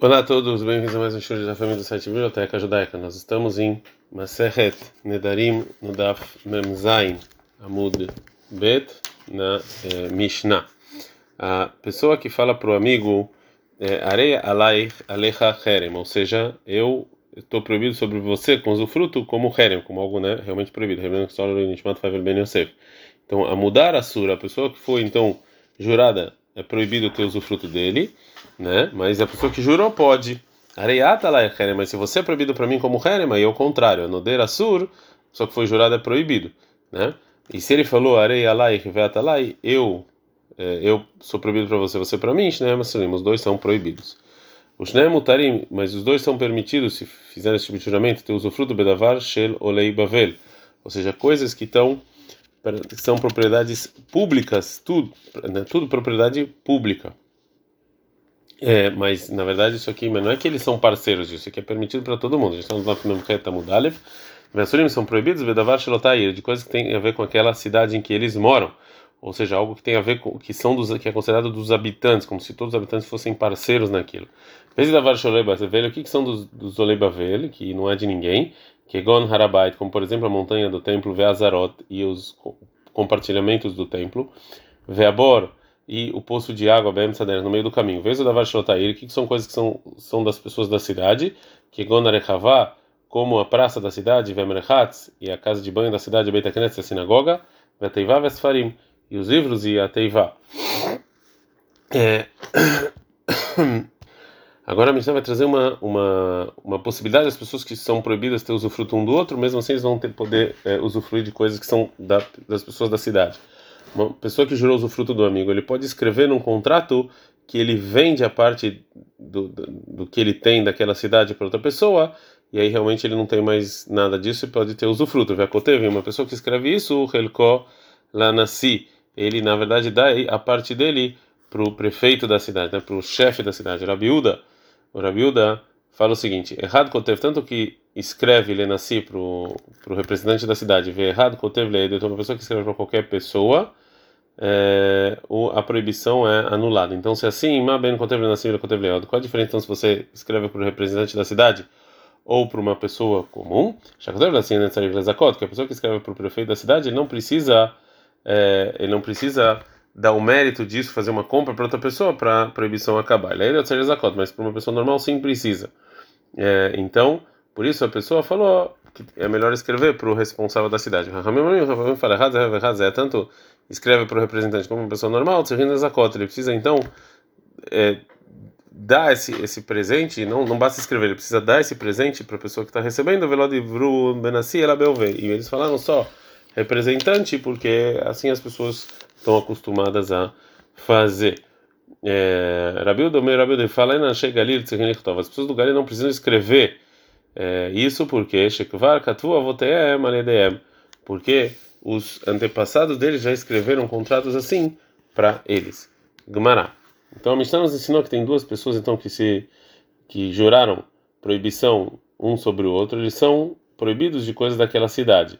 Olá a todos, bem-vindos a mais um show da família do site Biblioteca Judaica. Nós estamos em Maseret Nedarim no Daf Memzain Amud Bet na eh, Mishnah. A pessoa que fala para o amigo eh, Areia alai alecha herem, ou seja, eu estou proibido sobre você com usufruto como herem, como algo né, realmente proibido. Então, a mudar a sura, a pessoa que foi então jurada é proibido ter usufruto dele né? Mas a pessoa que jurou pode. Areiata lá é mas se você é proibido para mim como herem, aí é o contrário. A nodeira sur, só que foi jurada é proibido, né? E se ele falou areia lá e lá, eu é, eu sou proibido para você, você para mim, né? Mas os dois são proibidos. Os mutarim, mas os dois são permitidos se fizerem esse tipo de juramento, ter usufruto bedavar shel olei bavel, ou seja, coisas que estão são propriedades públicas, tudo, né? tudo propriedade pública. É, mas na verdade isso aqui mas não é que eles são parceiros, isso aqui é permitido para todo mundo. A gente está no Nafnamketa Mudalev. Vesurim são proibidos, Vedavar Shelotair, de coisas que tem a ver com aquela cidade em que eles moram. Ou seja, algo que tem a ver com que são dos, que é considerado dos habitantes, como se todos os habitantes fossem parceiros naquilo. Vedavar Shelotair, o que, são dos, dos Oleibavel, que não é de ninguém, que Gon Harabait, como por exemplo a montanha do templo Veazarot e os compartilhamentos do templo. Veabor, e o poço de água Bem no meio do caminho. Veja da Varshotair, que são coisas que são, são das pessoas da cidade, que Gonarekhavá, como a praça da cidade, Vemrechatz, e a casa de banho da cidade, Beit HaKnesset, a sinagoga, Veteivá Vesfarim, e os livros e a Teivá. É... Agora a Mishnah vai trazer uma, uma, uma possibilidade das pessoas que são proibidas ter usufruto um do outro, mesmo assim eles vão ter poder é, usufruir de coisas que são da, das pessoas da cidade uma pessoa que jurou usufruto do amigo, ele pode escrever num contrato que ele vende a parte do, do, do que ele tem daquela cidade para outra pessoa, e aí realmente ele não tem mais nada disso e pode ter usufruto. teve uma pessoa que escreve isso, o Helko Lanassi, ele na verdade dá a parte dele para o prefeito da cidade, né, para o chefe da cidade, Rabiuda. O Rabiuda fala o seguinte: errado Kotev, tanto que escreve Lenassi para o representante da cidade, vê errado Kotev Leid, então uma pessoa que escreve para qualquer pessoa é, o, a proibição é anulada. Então, se assim, Maben Kotev Lenassi Kotev Leod, qual a diferença então, se você escreve para o representante da cidade ou para uma pessoa comum? Que a pessoa que escreve para o prefeito da cidade, ele não precisa, é, ele não precisa dar o mérito disso, fazer uma compra para outra pessoa para a proibição acabar. Ele é mas para uma pessoa normal sim precisa. É, então, por isso a pessoa falou que é melhor escrever para o responsável da cidade. É tanto escreve para o representante como uma pessoa normal, ele precisa então é, dar esse, esse presente, não, não basta escrever, ele precisa dar esse presente para a pessoa que está recebendo, e eles falaram só representante, porque assim as pessoas estão acostumadas a fazer. É, Rabildo, meu Rabildo, fala na Galil, as pessoas do Galil não precisam escrever é, isso porque Shekvar Katu Avoteem porque os antepassados deles já escreveram contratos assim para eles. Gemara. Então a Mishnah nos ensinou que tem duas pessoas então que se que juraram proibição um sobre o outro, eles são proibidos de coisas daquela cidade.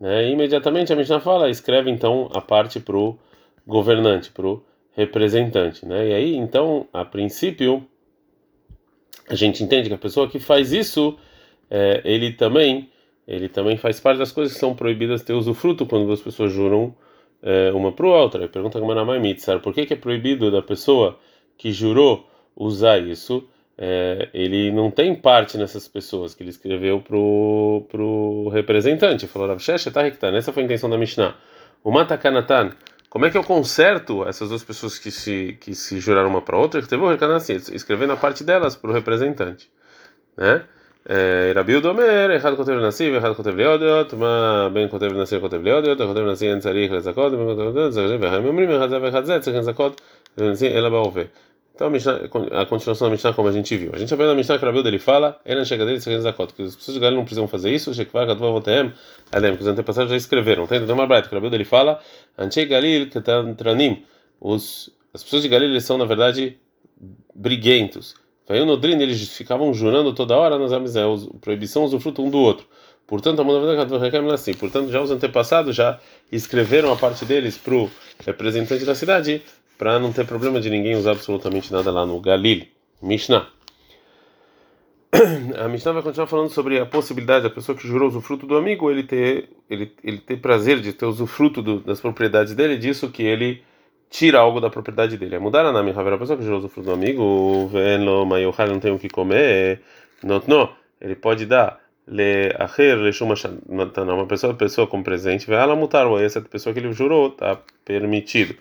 Né? E imediatamente a Mishnah fala, escreve então a parte para o governante, para o representante. Né? E aí, então, a princípio, a gente entende que a pessoa que faz isso, é, ele também ele também faz parte das coisas que são proibidas ter usufruto quando as pessoas juram é, uma para outra. Pergunta como na Mitzar, por que, que é proibido da pessoa que jurou usar isso? É, ele não tem parte nessas pessoas que ele escreveu pro pro representante. Falou Rav tá Essa foi a intenção da Mishnah. O Matakanatan, como é que eu conserto essas duas pessoas que se que se juraram uma para outra? Que teve o assim, escrevendo a parte delas para o representante, né? רבי יהודה אומר, אחד כותב לנשיא ואחד כותב ליודיות, מה בין כותב לנשיא וכותב ליודיות, הכותב לנשיא אין צריך לזכות, והם אומרים אחד זה ואחד זה צריך לזכות לנשיא אלא בהווה. Então a, Mishnah, a continuação da Mishnah como a gente viu. A gente aprende na Mishnah que o Rabilda ele fala, Elan chega dele zakot, que as pessoas de Galil não precisam fazer isso, que os antepassados já escreveram. Tem uma breta que o Rabilda ele fala, as pessoas de Galil são na verdade briguentos. Vai no Drin, eles ficavam jurando toda hora nas amizades, proibição usufruto um do outro. Portanto, a assim. Portanto, já os antepassados já escreveram a parte deles para o representante da cidade, para não ter problema de ninguém usar absolutamente nada lá no Galil. Mishnah. a Mishnah vai continuar falando sobre a possibilidade da pessoa que jurou usufruto do amigo ele ter ele, ele ter prazer de ter usufruto do, das propriedades dele disso que ele tira algo da propriedade dele. É mudar a nome, a pessoa que jurou usufruto do amigo, vendo, mas o não tem o que comer, não, não, ele pode dar le acher le shuma uma pessoa pessoa como presente, vai ela mutar essa pessoa que ele jurou tá permitido.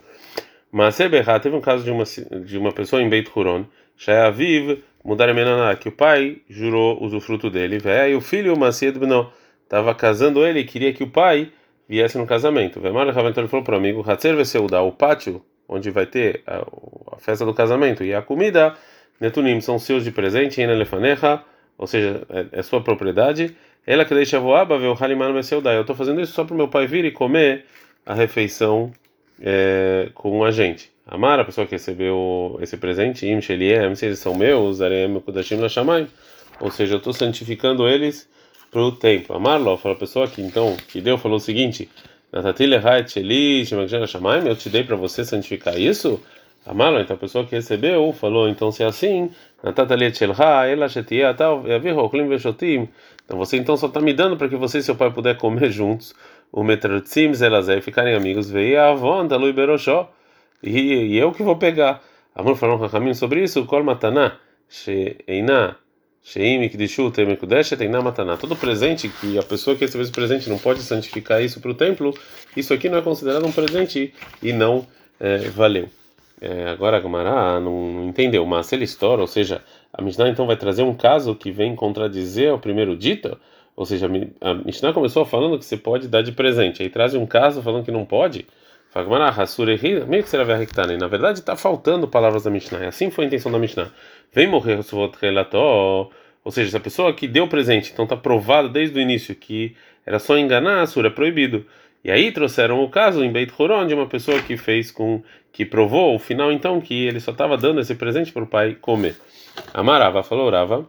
Mas teve um caso de uma de uma pessoa em Beit Huron, Shayaviv mudar a que o pai jurou usufruto dele, e o filho Macied Beno estava casando ele e queria que o pai viesse no casamento. Vemar ele falou para o amigo, Hatzer o pátio onde vai ter a, a, festa do casamento e a comida, Netunim são seus de presente, em Elefanecha, ou seja, é, é sua propriedade. Ela que deixa voaba, ver o Haliman Eu estou fazendo isso só para o meu pai vir e comer a refeição é, com a gente. Amar, a pessoa que recebeu esse presente, Im se eles são meus, Arem Kudashim Lashamai, ou seja, eu estou santificando eles para o templo. Amarlo, fala a pessoa que então, que deu, falou o seguinte: Natatilha Hait Sheli, Shemakshem eu te dei para você santificar isso? Amarlo, então a pessoa que recebeu falou: então se é assim, Natatalia Shelha, ela Shetia, tal, Yavir Hoklim Veshotim, então você então só está me dando para que você e seu pai puder comer juntos, o Metratzim Zelazé, ficarem amigos, veio a avó, Lui Beroshó e, eu que vou pegar. Amor falou com caminho sobre isso, Kol Mataná, Sheina, Sheim Kidishu Temekudeshet, Einá Mataná. Todo presente que a pessoa que recebeu esse presente não pode santificar isso para o templo, isso aqui não é considerado um presente e não é, valeu. É, agora a Gamara não, não entendeu, mas ele estoura, ou seja, a Mishnah então vai trazer um caso que vem contradizer o primeiro dito, ou seja, a Mishnah começou falando que você pode dar de presente, aí traz um caso falando que não pode. Meio que será Na verdade, está faltando palavras da Mishnah. Assim foi a intenção da Mishnah. Vem morrer ou seja, se a pessoa que deu presente, então está provado desde o início que era só enganar, a sura é proibido. E aí trouxeram o caso em Beit Horon de uma pessoa que fez com que provou o final então que ele só estava dando esse presente para o pai comer. Amarava falou Rava,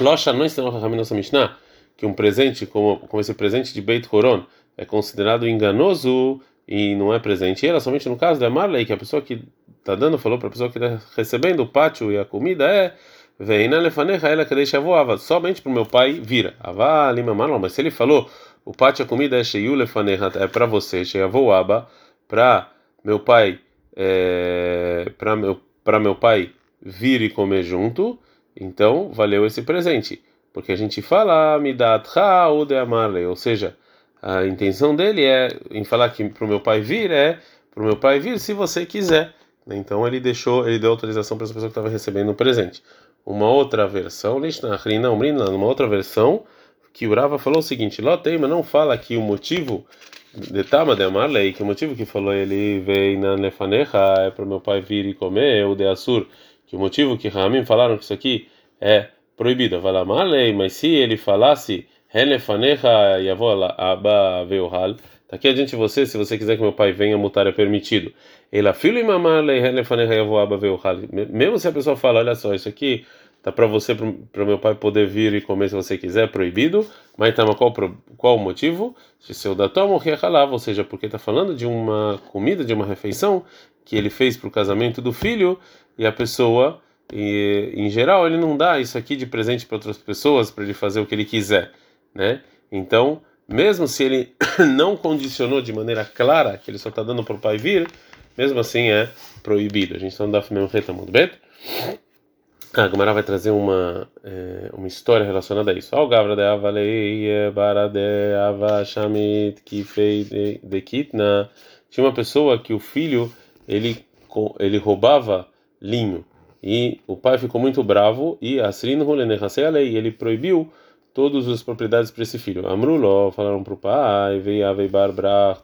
Losha não ensinou a nossa Mishnah que um presente como, como esse presente de Beit Horon é considerado enganoso e não é presente. E era somente no caso da Marley, que a pessoa que está dando falou para a pessoa que está recebendo o pátio e a comida é vem na lefaneja ela que deixa voava somente para o meu pai vira avá marlon mas se ele falou o pátio a comida é cheio lefaneja é para você cheia voaba para meu pai é, para meu para meu pai vir e comer junto então valeu esse presente porque a gente fala ou de ou seja a intenção dele é em falar que para o meu pai vir é para o meu pai vir se você quiser. Então ele deixou, ele deu autorização para essa pessoa que estava recebendo o presente. Uma outra versão, uma outra versão que o Rava falou o seguinte: Loteima não fala que o motivo de Tama de Amarlei, que o motivo que falou ele veio na Nefanecha é para o meu pai vir e comer, o de Assur, que o motivo que Ramim falaram que isso aqui é proibido, Valamarlei, mas se ele falasse Helefanecha yavola aba veohal. Tá adiante você, se você quiser que meu pai venha, mutar é permitido. Ela filho. Mesmo se a pessoa fala, olha só, isso aqui tá para você, para meu pai poder vir e comer se você quiser, é proibido. Mas tá, qual qual o motivo? Se seu datom halava, ou seja, porque tá falando de uma comida, de uma refeição que ele fez para o casamento do filho e a pessoa e, em geral ele não dá isso aqui de presente para outras pessoas para ele fazer o que ele quiser né? Então, mesmo se ele não condicionou de maneira clara que ele só está dando para o pai vir, mesmo assim é proibido. A gente está no Daf muito bem. A Gamara vai trazer uma é, uma história relacionada a isso. Al Gavra de Avalei Barade Avashamit Kifei de Kitna. Tinha uma pessoa que o filho ele ele roubava linho e o pai ficou muito bravo e Asrin e ele proibiu todas as propriedades para esse filho. Amruló, falaram para o pai, veio Aveibar Brach,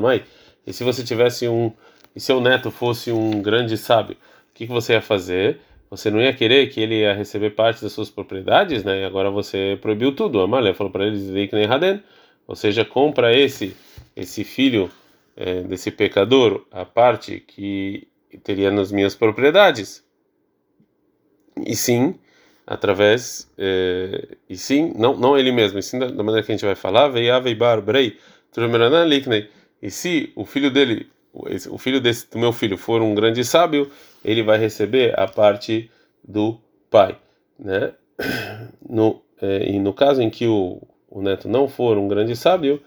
Mai. E se você tivesse um, e seu neto fosse um grande sábio, o que, que você ia fazer? Você não ia querer que ele ia receber parte das suas propriedades, né? E agora você proibiu tudo. Amalé falou para eles, ou seja, compra esse esse filho é, desse pecador a parte que teria nas minhas propriedades. E sim, através eh, e sim não não ele mesmo e sim da, da maneira que a gente vai falar veiaveibar brei e se o filho dele o filho desse do meu filho for um grande sábio ele vai receber a parte do pai né no, é, e no caso em que o, o neto não for um grande sábio,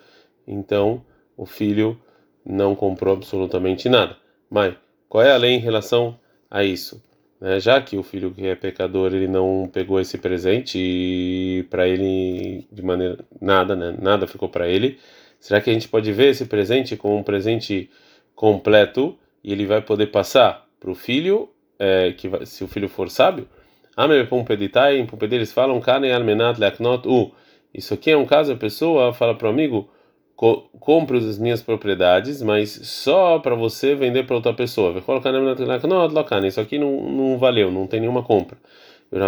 então o filho não comprou absolutamente nada. Mas qual é a lei em relação a isso? Né? Já que o filho que é pecador ele não pegou esse presente e para ele de maneira nada, né? Nada ficou para ele. Será que a gente pode ver esse presente como um presente completo e ele vai poder passar para o filho, é, que vai, se o filho for sábio? Ame pumpeditai, em pumpedi eles falam. Isso aqui é um caso a pessoa fala para o amigo compre as minhas propriedades, mas só para você vender para outra pessoa. Na Isso aqui não, não valeu, não tem nenhuma compra. O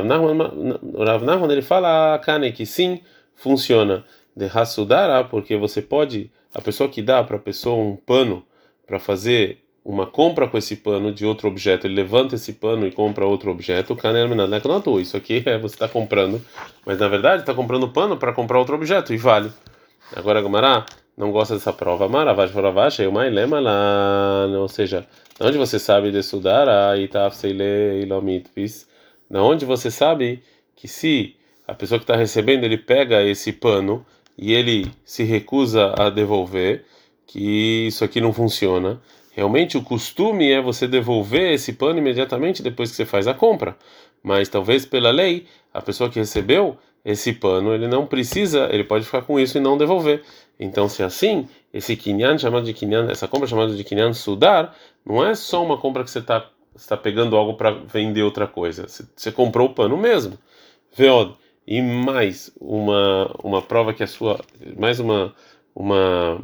Rav Nahman ele fala Kane que sim funciona de Hasudara, porque você pode a pessoa que dá para a pessoa um pano para fazer uma compra com esse pano de outro objeto, ele levanta esse pano e compra outro objeto, isso aqui é você está comprando, mas na verdade está comprando pano para comprar outro objeto e vale. Agora Gamara não gosta dessa prova. Maravash Varavash, eu mais lema lá, ou seja, onde você sabe de estudar a Itafseile Ilomitvis, na onde você sabe que se a pessoa que está recebendo ele pega esse pano e ele se recusa a devolver, que isso aqui não funciona. Realmente o costume é você devolver esse pano imediatamente depois que você faz a compra. Mas talvez pela lei, a pessoa que recebeu esse pano, ele não precisa, ele pode ficar com isso e não devolver. Então, se é assim, esse kinyan chamado de kinyan, essa compra chamada de kinyan sudar, não é só uma compra que você está está pegando algo para vender outra coisa. Você, você comprou o pano mesmo. Veod. E mais uma uma prova que é sua, mais uma uma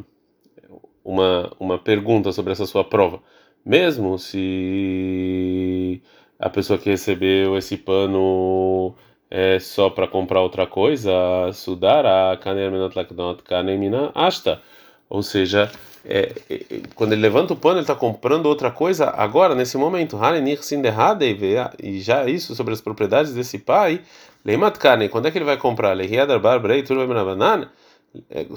uma uma pergunta sobre essa sua prova. Mesmo se a pessoa que recebeu esse pano é só para comprar outra coisa, sudar a kanemina asta. Ou seja, é, é, quando ele levanta o pano, ele está comprando outra coisa agora, nesse momento. E já isso sobre as propriedades desse pai, Leimat quando é que ele vai comprar? Leihiadar barbrei, turba é,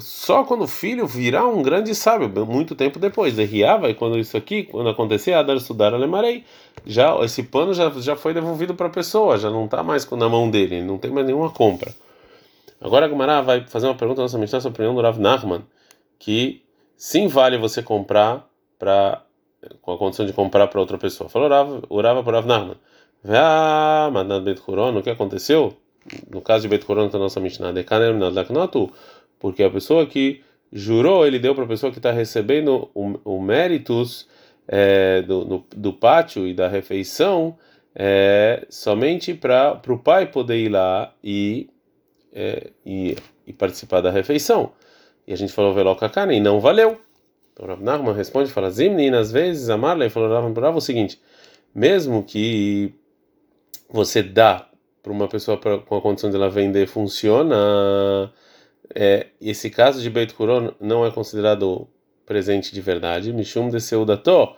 só quando o filho virar um grande sábio, muito tempo depois. Derriava, e quando isso aqui, quando acontecer, Adar estudar alemarei, já esse pano já, já foi devolvido para a pessoa, já não está mais na mão dele, não tem mais nenhuma compra. Agora a Gumara vai fazer uma pergunta nossa Mishnah sobre opinião do Rav Nachman, que sim vale você comprar para com a condição de comprar para outra pessoa. Falou Rav, orava para Rav Nachman. Ah, o que aconteceu? No caso de Beit Huron, que é a nossa Mishnah, de Kaner Minad porque a pessoa que jurou, ele deu para a pessoa que está recebendo o, o méritos é, do, do, do, pátio e da refeição é, somente para o pai poder ir lá e, é, e, e, participar da refeição. E a gente falou veloca carne e não valeu. Então Rav Nachman responde, fala, Zimni, às vezes, a Marley falou Rav o seguinte, mesmo que você dá para uma pessoa pra, com a condição de ela vender funciona é, esse caso de Beit Huron não é considerado presente de verdade, Mishum de Seudató,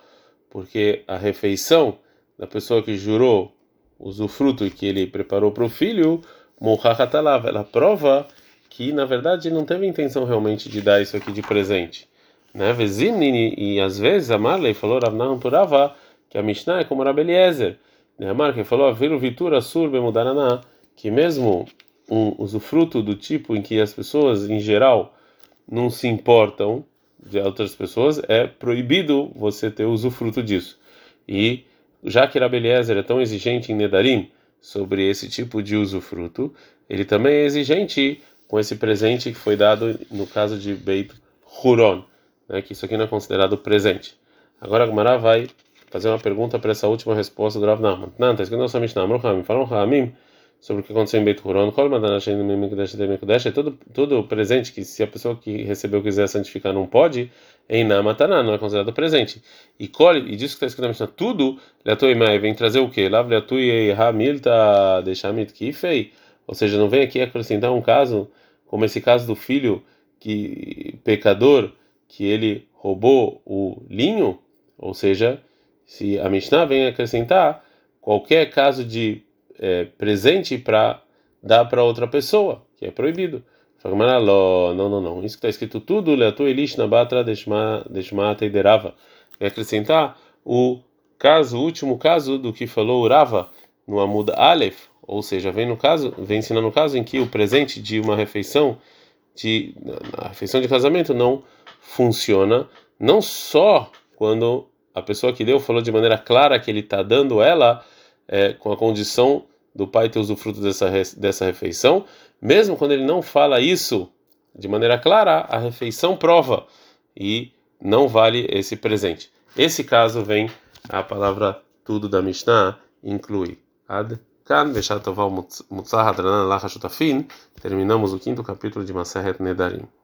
porque a refeição da pessoa que jurou usufruto que ele preparou para o filho, Mohachatalav, ela prova que na verdade não teve intenção realmente de dar isso aqui de presente. Né? E às vezes a Marley falou Ravnaham Purava, que a Mishnah é como Rabeliezer. Né? A Marley falou, Viru Vitura Surbe Mudaraná, que mesmo um usufruto do tipo em que as pessoas em geral não se importam de outras pessoas, é proibido você ter usufruto disso. E já que Rabeliezer é tão exigente em Nedarim sobre esse tipo de usufruto, ele também é exigente com esse presente que foi dado no caso de Beit Huron, né, que isso aqui não é considerado presente. Agora a vai fazer uma pergunta para essa última resposta do Rav Nahman. Não, está escrito na nossa Mishnah, Falam Ramim, sobre o que aconteceu em Beit Huron, é tudo, tudo presente que se a pessoa que recebeu quiser santificar não pode, em Namataná, não é considerado presente. E colhe, e disso que está escrito na Mishnah, tudo, Leatuimai, vem trazer o quê? Lá, Leatuiei Hamilta, Deixamit Kifei, ou seja, não vem aqui acrescentar um caso, como esse caso do filho que pecador, que ele roubou o linho, ou seja, se a Mishnah vem acrescentar qualquer caso de é, presente para dar para outra pessoa, que é proibido. Não, não, não. Isso que está escrito tudo, Leatu Elish Nabatra Deshmata e Derava. Vai acrescentar o caso, o último caso do que falou Rava no Amud Aleph, Ou seja, vem no caso, vem ensinando no caso em que o presente de uma refeição de refeição de casamento não funciona, não só quando a pessoa que deu falou de maneira clara que ele está dando ela é, com a condição do pai ter usufruto dessa dessa refeição, mesmo quando ele não fala isso de maneira clara, a refeição prova e não vale esse presente. Esse caso vem a palavra tudo da Mishnah inclui. Ad kan veshat mutzah hadranan lachashutafin. Terminamos o quinto capítulo de Maseret Nedarim.